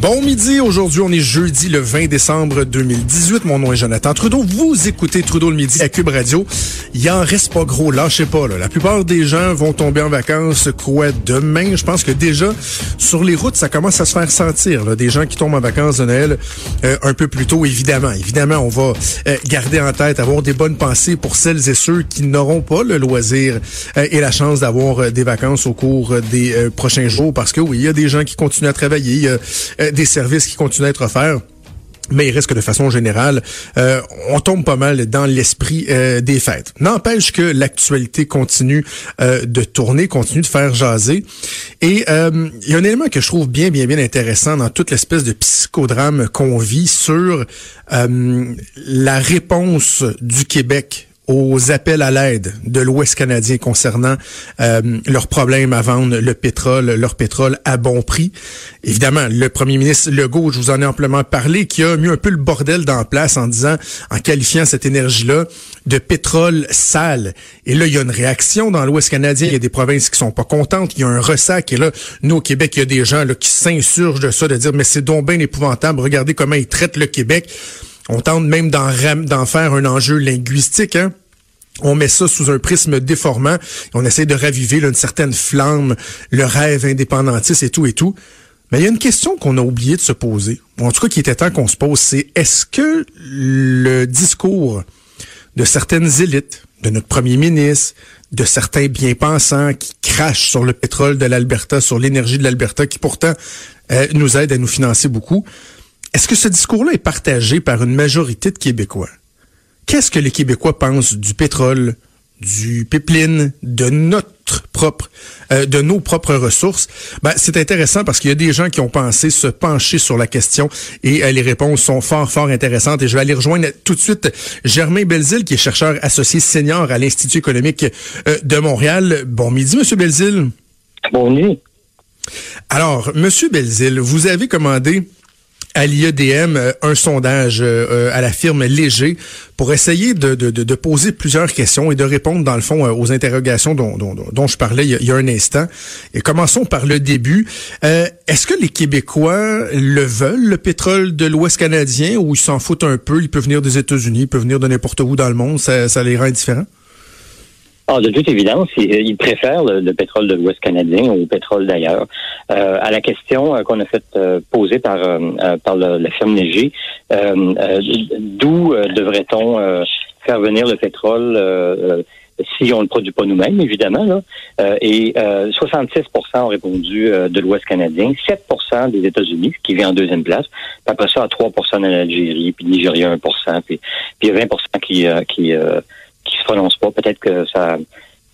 Bon midi, aujourd'hui on est jeudi le 20 décembre 2018. Mon nom est Jonathan Trudeau. Vous écoutez Trudeau le midi à Cube Radio. Il en reste pas gros, lâchez pas. Là. La plupart des gens vont tomber en vacances quoi demain? Je pense que déjà sur les routes ça commence à se faire sentir. Là. Des gens qui tombent en vacances de Noël euh, un peu plus tôt, évidemment. Évidemment, on va euh, garder en tête, avoir des bonnes pensées pour celles et ceux qui n'auront pas le loisir euh, et la chance d'avoir euh, des vacances au cours des prochains jours. Parce que oui, il y a des gens qui continuent à travailler. Des services qui continuent à être offerts. Mais il reste que de façon générale, euh, on tombe pas mal dans l'esprit euh, des fêtes. N'empêche que l'actualité continue euh, de tourner, continue de faire jaser. Et il y a un élément que je trouve bien, bien, bien intéressant dans toute l'espèce de psychodrame qu'on vit sur la réponse du Québec aux appels à l'aide de l'Ouest canadien concernant euh, leurs problèmes à vendre le pétrole, leur pétrole à bon prix. Évidemment, le premier ministre Legault, je vous en ai amplement parlé, qui a mis un peu le bordel dans la place en disant, en qualifiant cette énergie-là de pétrole sale. Et là, il y a une réaction dans l'Ouest canadien. Il y a des provinces qui sont pas contentes. Il y a un ressac. Et là, nous, au Québec, il y a des gens là, qui s'insurgent de ça, de dire, mais c'est donc bien épouvantable. Regardez comment ils traitent le Québec. On tente même d'en, faire un enjeu linguistique, hein? On met ça sous un prisme déformant. On essaie de raviver là, une certaine flamme, le rêve indépendantiste et tout et tout. Mais il y a une question qu'on a oublié de se poser, ou en tout cas qui était temps qu'on se pose, c'est est-ce que le discours de certaines élites, de notre premier ministre, de certains bien-pensants qui crachent sur le pétrole de l'Alberta, sur l'énergie de l'Alberta, qui pourtant euh, nous aide à nous financer beaucoup, est-ce que ce discours-là est partagé par une majorité de Québécois? Qu'est-ce que les Québécois pensent du pétrole, du pipeline, de notre propre, euh, de nos propres ressources? Ben, c'est intéressant parce qu'il y a des gens qui ont pensé se pencher sur la question et euh, les réponses sont fort, fort intéressantes. Et je vais aller rejoindre tout de suite Germain Belzile, qui est chercheur associé senior à l'Institut économique euh, de Montréal. Bon midi, Monsieur Belzile. Bon nuit. Alors, Monsieur Belzile, vous avez commandé à l'IEDM euh, un sondage euh, euh, à la firme Léger pour essayer de, de, de, poser plusieurs questions et de répondre, dans le fond, aux interrogations dont, dont, dont- je parlais il y a un instant. Et commençons par le début. Euh, Est-ce que les Québécois le veulent, le pétrole de l'Ouest canadien, ou ils s'en foutent un peu? Il peut venir des États-Unis, il peut venir de n'importe où dans le monde. Ça, ça les rend indifférents? Ah, de toute évidence, ils, préfèrent le, le pétrole de l'Ouest canadien au pétrole d'ailleurs. Euh, à la question euh, qu'on a fait euh, poser par euh, euh, par le- la firme Léger, euh, d'où devrait-on faire venir le pétrole si on ne le produit pas nous-mêmes, évidemment. Là. Euh, et euh, 66% ont répondu euh, de l'Ouest canadien, 7% des États-Unis, qui vient en deuxième place, puis après ça, à 3% en Algérie, puis Nigeria 1 puis, puis il y a 20 qui, qui, qui se prononcent pas. Peut-être que ça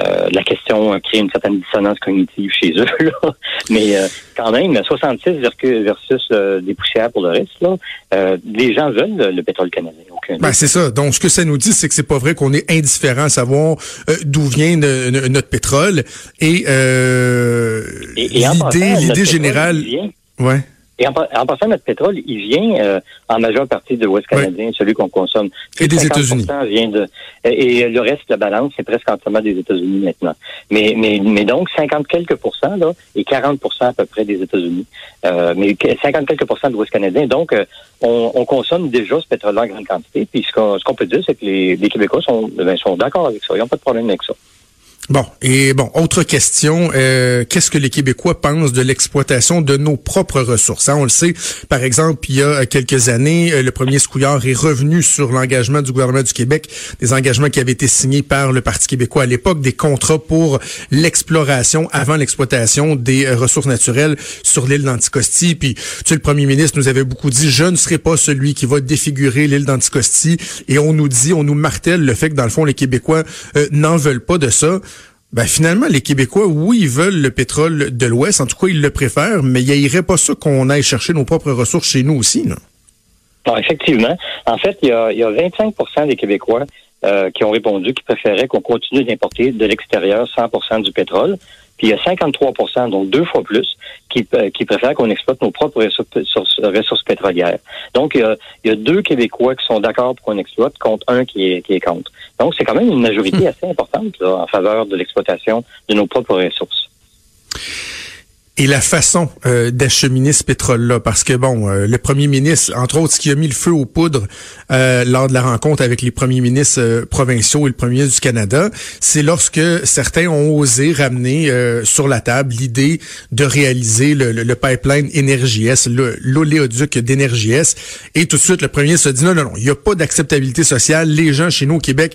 euh, la question crée une certaine dissonance cognitive chez eux. Là. Mais euh, quand même, 66 versus, euh, des poussières pour le reste, là, euh, les gens veulent le, le pétrole canadien. Ben, c'est ça. Donc, ce que ça nous dit, c'est que c'est pas vrai qu'on est indifférent à savoir euh, d'où vient ne- ne- notre pétrole. Et, euh, Et- l'idée, l'idée générale. vient- Ouais. Et en, en passant, notre pétrole, il vient euh, en majeure partie de l'Ouest canadien, celui qu'on consomme. Et des 50% États-Unis. Vient de, et et le reste, la balance, c'est presque entièrement des États-Unis maintenant. Mais, mais, mais donc, 50 quelques pourcents, là, et 40% à peu près des États-Unis. Euh, mais que- 50 quelques pourcents de l'Ouest canadien. Donc, euh, on, on consomme déjà ce pétrole-là en grande quantité. Puis ce qu'on ce qu'on peut dire, c'est que les, les Québécois sont, ben, sont d'accord avec ça. Ils n'ont pas de problème avec ça. Bon, et bon, autre question, euh, qu'est-ce que les Québécois pensent de l'exploitation de nos propres ressources? Hein, on le sait, par exemple, il y a quelques années, euh, le premier Scouillard est revenu sur l'engagement du gouvernement du Québec, des engagements qui avaient été signés par le Parti québécois à l'époque, des contrats pour l'exploration avant l'exploitation des euh, ressources naturelles sur l'île d'Anticosti. Puis, tu sais, le premier ministre nous avait beaucoup dit, je ne serai pas celui qui va défigurer l'île d'Anticosti. Et on nous dit, on nous martèle le fait que, dans le fond, les Québécois n'en veulent pas de ça. Ben finalement, les Québécois, oui, ils veulent le pétrole de l'Ouest, en tout cas, ils le préfèrent, mais il irait pas ça qu'on aille chercher nos propres ressources chez nous aussi, non? Non, effectivement. En fait, il y a, y a 25 des Québécois euh, qui ont répondu qu'ils préféraient qu'on continue d'importer de l'extérieur 100% du pétrole. Puis il y a 53% donc deux fois plus, qui, euh, qui préfèrent qu'on exploite nos propres ressources, ressources, pétrolières. Donc, il y, a, deux Québécois qui sont d'accord pour qu'on exploite contre un qui est, qui est contre. Donc, c'est quand même une majorité hmm. assez importante en faveur de l'exploitation de nos propres ressources et la façon euh, d'acheminer ce pétrole-là. Parce que, bon, euh, le premier ministre, entre autres, ce qui a mis le feu aux poudres euh, lors de la rencontre avec les premiers ministres provinciaux et le premier ministre du Canada, c'est lorsque certains ont osé ramener sur la table l'idée de réaliser le, le, le pipeline Énergie-S, l'oléoduc d'Énergie-S. Et tout de suite, le premier ministre a dit non, non, non, il n'y a pas d'acceptabilité sociale. Les gens chez nous au Québec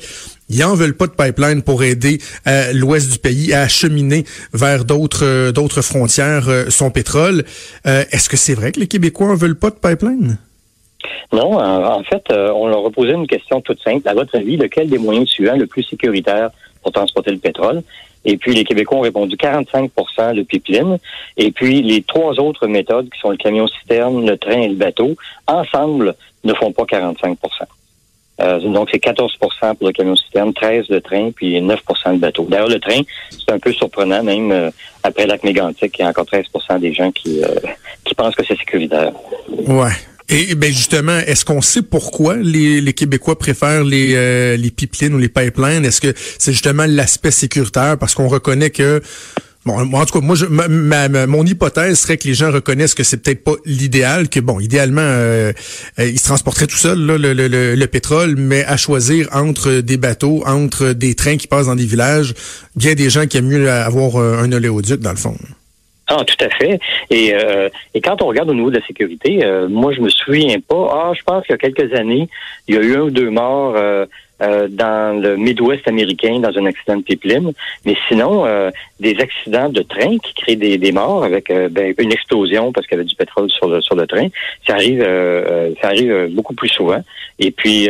ils en veulent pas de pipeline pour aider euh, l'ouest du pays à acheminer vers d'autres euh, d'autres frontières euh, son pétrole. Est-ce que c'est vrai que les Québécois en veulent pas de pipeline? Non, en fait, on leur a posé une question toute simple. À votre avis, lequel des moyens suivants le plus sécuritaire pour transporter le pétrole? Et puis, les Québécois ont répondu 45% de pipeline. Et puis, les trois autres méthodes, qui sont le camion-citerne, le train et le bateau, ensemble, ne font pas 45 euh, donc, c'est 14% pour le camion-citerne, 13 de train, puis 9% de bateau. D'ailleurs, le train, c'est un peu surprenant, même euh, après lac mégantique, il y a encore 13% des gens qui, euh, qui pensent que c'est sécuritaire. Ouais. Et ben justement, est-ce qu'on sait pourquoi les, les Québécois préfèrent les, les pipelines ou les pipelines? Est-ce que c'est justement l'aspect sécuritaire? Parce qu'on reconnaît que Bon, en tout cas, moi, je, ma, mon hypothèse serait que les gens reconnaissent que c'est peut-être pas l'idéal, que bon, idéalement, euh, euh, ils se transporteraient tout seuls le, le, le, pétrole, mais à choisir entre des bateaux, entre des trains qui passent dans des villages, bien des gens qui aiment mieux avoir euh, un oléoduc dans le fond. Ah, tout à fait. Et, et quand on regarde au niveau de la sécurité, moi, je me souviens pas. Ah, je pense qu'il y a quelques années, il y a eu un ou deux morts euh, dans le Midwest américain dans un accident de pipeline. Mais sinon, euh, des accidents de train qui créent des, des morts avec euh, ben, une explosion parce qu'il y avait du pétrole sur le sur le train, ça arrive ça arrive beaucoup plus souvent. Et puis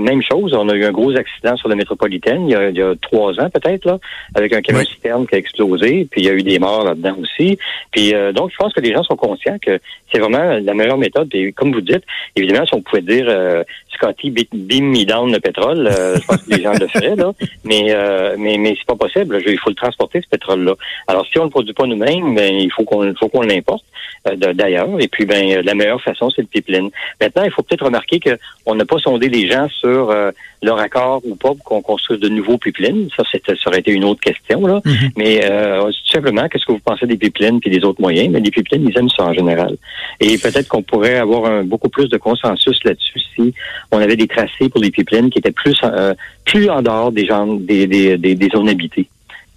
même chose, on a eu un gros accident sur la métropolitaine il y a, il y a trois ans peut-être là, avec un camion citerne qui a explosé. Puis il y a eu des morts là-dedans aussi. Puis donc je pense que les gens sont conscients que c'est vraiment la meilleure méthode. Et comme vous dites, évidemment, si on pouvait dire Scotty beam me down le pétrole Euh, je pense que les gens le feraient, là. Mais, euh, mais, mais c'est pas possible. il faut le transporter, ce pétrole-là. Alors, si on ne le produit pas nous-mêmes, ben, il faut qu'on faut qu'on l'importe euh, d'ailleurs. Et puis, ben, la meilleure façon, c'est le pipeline. Maintenant, il faut peut-être remarquer qu'on n'a pas sondé les gens sur leur accord ou pas pour qu'on construise de nouveaux pipelines. Ça, ça aurait été une autre question, là. Mm-hmm. Mais tout simplement, qu'est-ce que vous pensez des pipelines puis des autres moyens? Mais les pipelines, ils aiment ça en général. Et peut-être qu'on pourrait avoir un, beaucoup plus de consensus là-dessus si on avait des tracés pour les pipelines qui étaient plus, euh, plus en dehors des, gens, des, des, des, zones habitées.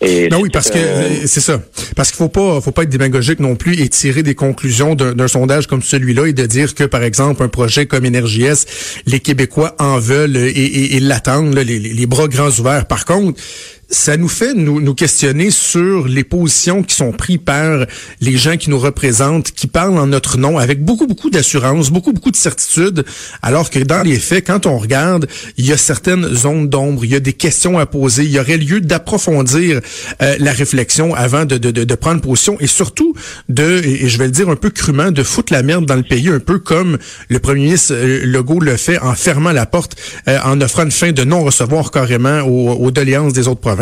Non oui parce que euh, c'est ça. Parce qu'il faut pas faut pas être démagogique non plus et tirer des conclusions d'un sondage comme celui-là et de dire que par exemple un projet comme Énergie-S les Québécois en veulent et, et, l'attendent les, les, bras grands ouverts. Par contre ça nous fait nous, nous questionner sur les positions qui sont prises par les gens qui nous représentent, qui parlent en notre nom avec beaucoup, beaucoup d'assurance, beaucoup, beaucoup de certitude, alors que dans les faits, quand on regarde, il y a certaines zones d'ombre, il y a des questions à poser, il y aurait lieu d'approfondir euh, la réflexion avant de, de, de, prendre position et surtout de, et je vais le dire un peu crûment, de foutre la merde dans le pays, un peu comme le premier ministre euh, Legault le fait en fermant la porte, euh, en offrant une fin de non-recevoir carrément aux, aux doléances des autres provinces.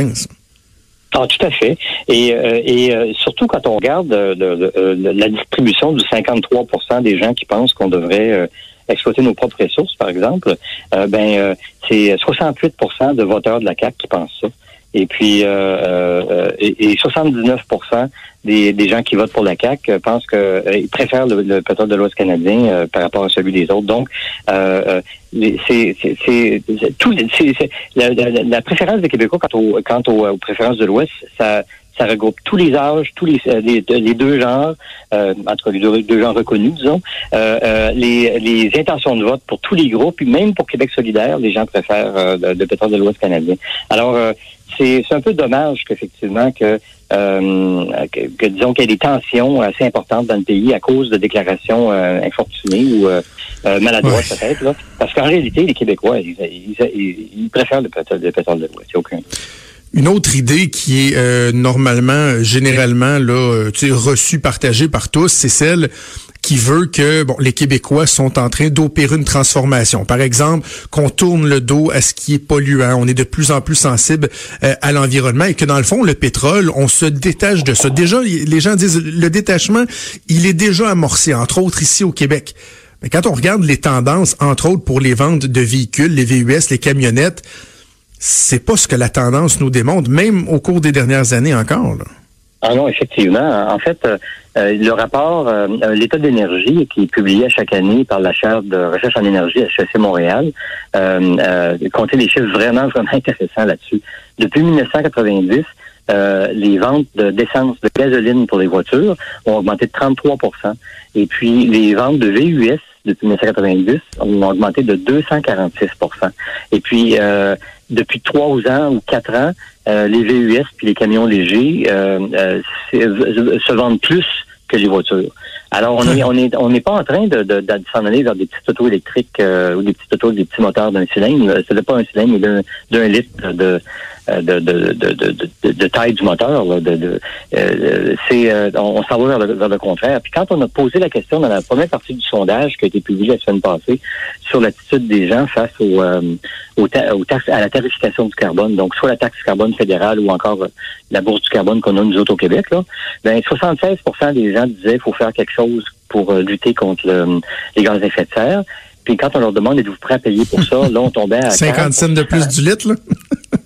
Ah, tout à fait. Et, euh, euh, surtout quand on regarde euh, la distribution du 53% des gens qui pensent qu'on devrait exploiter nos propres ressources, par exemple, ben c'est 68% de voteurs de la CAQ qui pensent ça. Et puis, euh, euh, et, et 79% des, des gens qui votent pour la CAQ euh, pensent que euh, ils préfèrent le, le pétrole de l'Ouest canadien euh, par rapport à celui des autres. Donc, euh, les- c'est tout c'est- la, la- la préférence des Québécois quant, au, quant au- aux préférences de l'Ouest, ça ça regroupe tous les âges, tous les, les, les deux genres, euh, en tout cas les deux, deux genres reconnus, disons, euh, euh, les, les intentions de vote pour tous les groupes, puis même pour Québec solidaire, les gens préfèrent euh, le, le pétrole de l'Ouest canadien. Alors, euh, c'est c'est un peu dommage qu'effectivement que, euh, que, que, disons qu'il y ait des tensions assez importantes dans le pays à cause de déclarations euh, infortunées ou euh, euh, maladroites Ouais. peut-être. Parce qu'en réalité, les Québécois, ils, ils, ils- préfèrent le pétrole, le pétrole de l'Ouest. A aucun. Une autre idée qui est euh, normalement, euh, généralement, là, euh, reçue, partagée par tous, c'est celle qui veut que bon, les Québécois sont en train d'opérer une transformation. Par exemple, qu'on tourne le dos à ce qui est polluant. On est de plus en plus sensible à l'environnement et que dans le fond, le pétrole, on se détache de ça. Déjà, les gens disent le détachement, il est déjà amorcé, entre autres ici au Québec. Mais quand on regarde les tendances, entre autres pour les ventes de véhicules, les VUS, les camionnettes, c'est pas ce que la tendance nous démontre, même au cours des dernières années encore. là. Ah non, effectivement. En fait, euh, euh, le rapport euh, L'état d'énergie qui est publié chaque année par la chaire de recherche en énergie HEC Montréal comptait des chiffres vraiment, vraiment intéressants là-dessus. Depuis 1990, euh, les ventes de- d'essence, de, gasoline pour les voitures ont augmenté de 33% Et puis, les ventes de VUS depuis 1990 ont augmenté de 246% Et puis, euh, depuis trois ans ou quatre ans, euh, les VUS puis les camions légers euh, euh, se vendent plus que les voitures. Alors, on est on est on n'est pas en train de, de, de s'en aller vers des petites autos électriques euh, ou des petites autos, des petits moteurs d'un cylindre. Ce n'est pas un cylindre, mais d'un d'un litre de de, de, de, de, de, taille du moteur. là, de, de, euh, c'est euh, on, on s'en va vers le, vers le contraire. Puis quand on a posé la question dans la première partie du sondage qui a été publié la semaine passée sur l'attitude des gens face au, euh, au taxes, à la tarification du carbone, donc soit la taxe carbone fédérale ou encore euh, la bourse du carbone qu'on a nous autres au Québec, là, ben 76% des gens disaient qu'il faut faire quelque chose pour euh, lutter contre le- les gaz à effet de serre. Puis quand on leur demande êtes-vous prêt à payer pour ça, là on tombait à 50 cents de plus du litre, là?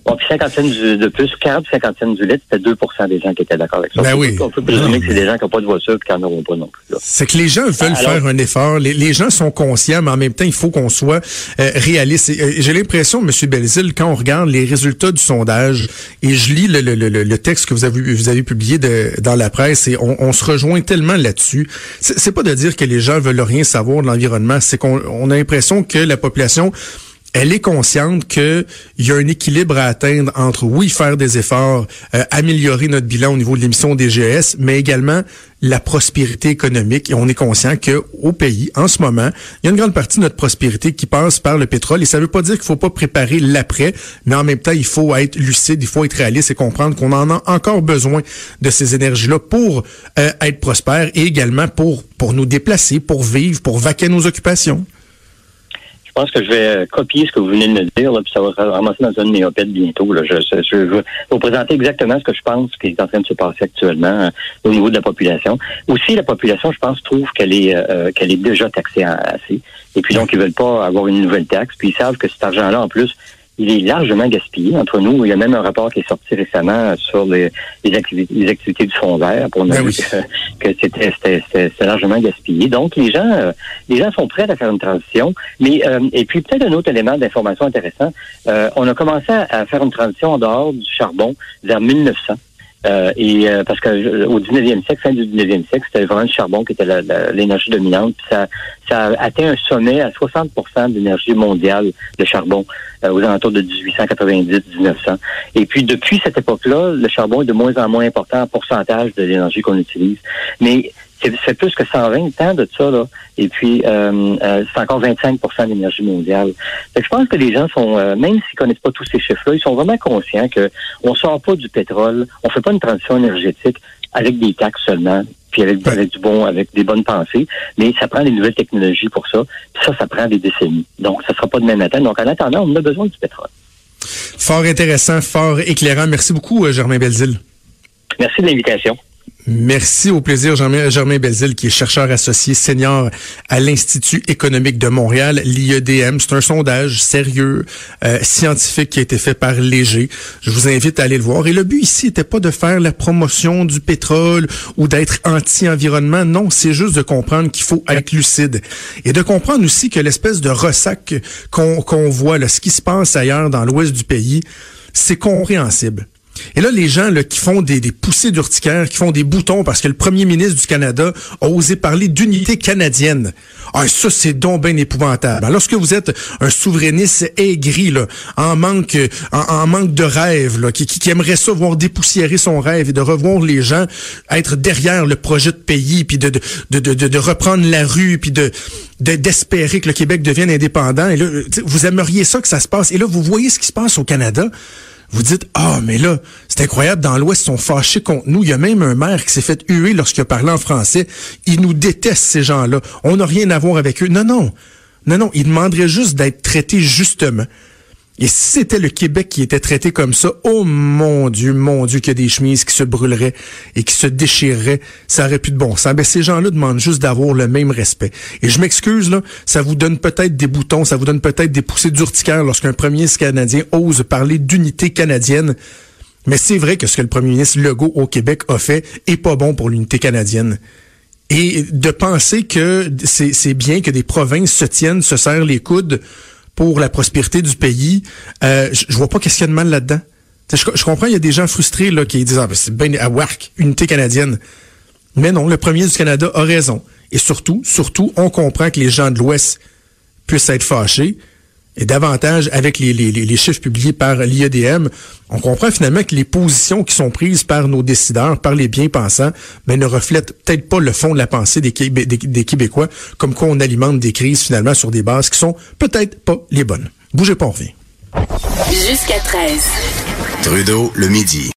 Bon, puis 50 cents du- de plus, 40 ou 50 cents du litre, c'était 2 des gens qui étaient d'accord avec ça. Ben oui. on peut présumer que c'est des gens qui n'ont pas de voiture et qui n'en auront pas non plus. C'est que les gens veulent Alors- faire un effort. Les, les gens sont conscients, mais en même temps, il faut qu'on soit euh, réaliste. Euh, J'ai l'impression, M. Belzil, quand on regarde les résultats du sondage, et je lis le, le, le, le texte que vous avez, vous avez publié de- dans la presse, et on, on se rejoint tellement là-dessus. C'est c'est pas de dire que les gens veulent rien savoir de l'environnement, c'est qu'on on a l'impression que la population elle est consciente qu'il y a un équilibre à atteindre entre, oui, faire des efforts, euh, améliorer notre bilan au niveau de l'émission des GES, mais également la prospérité économique. Et on est conscient que au pays, en ce moment, il y a une grande partie de notre prospérité qui passe par le pétrole. Et ça ne veut pas dire qu'il faut pas préparer l'après, mais en même temps, il faut être lucide, il faut être réaliste et comprendre qu'on en a encore besoin de ces énergies-là pour euh, être prospère et également pour, pour nous déplacer, pour vivre, pour vaquer nos occupations. Je pense que je vais euh, copier ce que vous venez de me dire, là, puis ça va se ramasser dans un de mes opèdes bientôt. Là. Je, je, je vais vous présenter exactement ce que je pense qui est en train de se passer actuellement euh, au niveau de la population. Aussi, la population, je pense, trouve qu'elle est euh, qu'elle est déjà taxée assez. Et puis donc, ils veulent pas avoir une nouvelle taxe. Puis ils savent que cet argent-là, en plus, il est largement gaspillé entre nous. Il y a même un rapport qui est sorti récemment sur les, les, activités, les activités du fonds vert pour Ben nous oui. que, que c'était, largement gaspillé. Donc, les gens, euh, les gens sont prêts à faire une transition. Mais euh, et puis peut-être un autre élément d'information intéressant. euh, on a commencé à, faire une transition en dehors du charbon vers 1900. Euh, et euh, parce que euh, au 19e siècle, fin du 19e siècle, c'était vraiment le charbon qui était l'énergie dominante. Puis ça, ça a atteint un sommet à 60 de l'énergie mondiale, le charbon, euh, aux alentours de 1890-1900. Et puis depuis cette époque-là, le charbon est de moins en moins important en pourcentage de l'énergie qu'on utilise. Mais c'est plus que 120 ans de ça, là. Et puis, euh, euh, c'est encore 25 de l'énergie mondiale. Je pense que les gens sont, euh, même s'ils connaissent pas tous ces chiffres-là, ils sont vraiment conscients que on sort pas du pétrole, on fait pas une transition énergétique avec des taxes seulement, puis avec, Ouais. avec du bon, avec des bonnes pensées, mais ça prend des nouvelles technologies pour ça. Puis ça, ça prend des décennies. Donc, ça sera pas demain matin. Donc, en attendant, on a besoin du pétrole. Fort intéressant, fort éclairant. Merci beaucoup, euh, Germain Belzile. Merci de l'invitation. Merci, au plaisir, Germain, Germain Belzile, qui est chercheur associé senior à l'Institut économique de Montréal, l'IEDM. C'est un sondage sérieux, euh, scientifique qui a été fait par Léger. Je vous invite à aller le voir. Et le but ici n'était pas de faire la promotion du pétrole ou d'être anti-environnement. Non, c'est juste de comprendre qu'il faut être lucide. Et de comprendre aussi que l'espèce de ressac qu'on qu'on voit, là, ce qui se passe ailleurs dans l'ouest du pays, c'est compréhensible. Et là, les gens là, qui font des, poussées d'urticaire, qui font des boutons parce que le premier ministre du Canada a osé parler d'unité canadienne. Ah, ça, c'est donc épouvantable. Alors, lorsque vous êtes un souverainiste aigri, là, en manque, en, manque de rêve, là, qui, qui, aimerait ça voir dépoussiérer son rêve et de revoir les gens être derrière le projet de pays, puis de, de reprendre la rue, puis de d'espérer que le Québec devienne indépendant. Et là, vous aimeriez ça que ça se passe. Et là, vous voyez ce qui se passe au Canada vous dites ah mais là c'est incroyable dans l'Ouest ils sont fâchés contre nous. Il y a même un maire qui s'est fait huer lorsqu'il a parlé en français. Ils nous détestent ces gens-là. On n'a rien à voir avec eux non non. Non non ils demanderaient juste d'être traités justement et si c'était le Québec qui était traité comme ça, oh mon Dieu, mon Dieu, qu'il y a des chemises qui se brûleraient et qui se déchireraient, ça aurait plus de bon sens. Ben, ces gens-là demandent juste d'avoir le même respect. Et je m'excuse, là, ça vous donne peut-être des boutons, ça vous donne peut-être des poussées d'urticaire lorsqu'un premier ministre canadien ose parler d'unité canadienne. Mais c'est vrai que ce que le premier ministre Legault au Québec a fait est pas bon pour l'unité canadienne. Et de penser que c'est bien que des provinces se tiennent, se serrent les coudes pour la prospérité du pays, euh, je, vois pas qu'est-ce qu'il y a de mal là-dedans. Je, comprends, il y a des gens frustrés qui disent ah, ben, c'est bien à work, unité canadienne. Mais non, le premier du Canada a raison. Et surtout, surtout, on comprend que les gens de l'Ouest puissent être fâchés et davantage avec les, les, les chiffres publiés par l'IEDM, on comprend finalement que les positions qui sont prises par nos décideurs, par les bien-pensants, mais ne reflètent peut-être pas le fond de la pensée des, des, Québécois, comme quoi on alimente des crises finalement sur des bases qui sont peut-être pas les bonnes. Bougez pas, on revient. Jusqu'à 13. Trudeau, le midi.